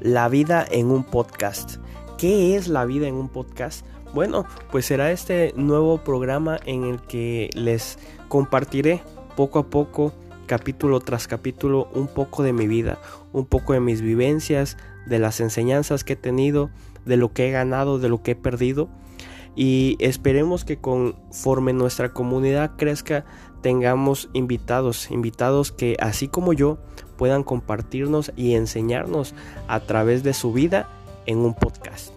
La vida en un podcast. ¿Qué es la vida en un podcast? Bueno, pues será este nuevo programa en el que les compartiré poco a poco, capítulo tras capítulo, un poco de mi vida, un poco de mis vivencias, de las enseñanzas que he tenido, de lo que he ganado, de lo que he perdido. Y esperemos que conforme nuestra comunidad crezca, tengamos invitados, invitados que así como yo puedan compartirnos y enseñarnos a través de su vida en un podcast.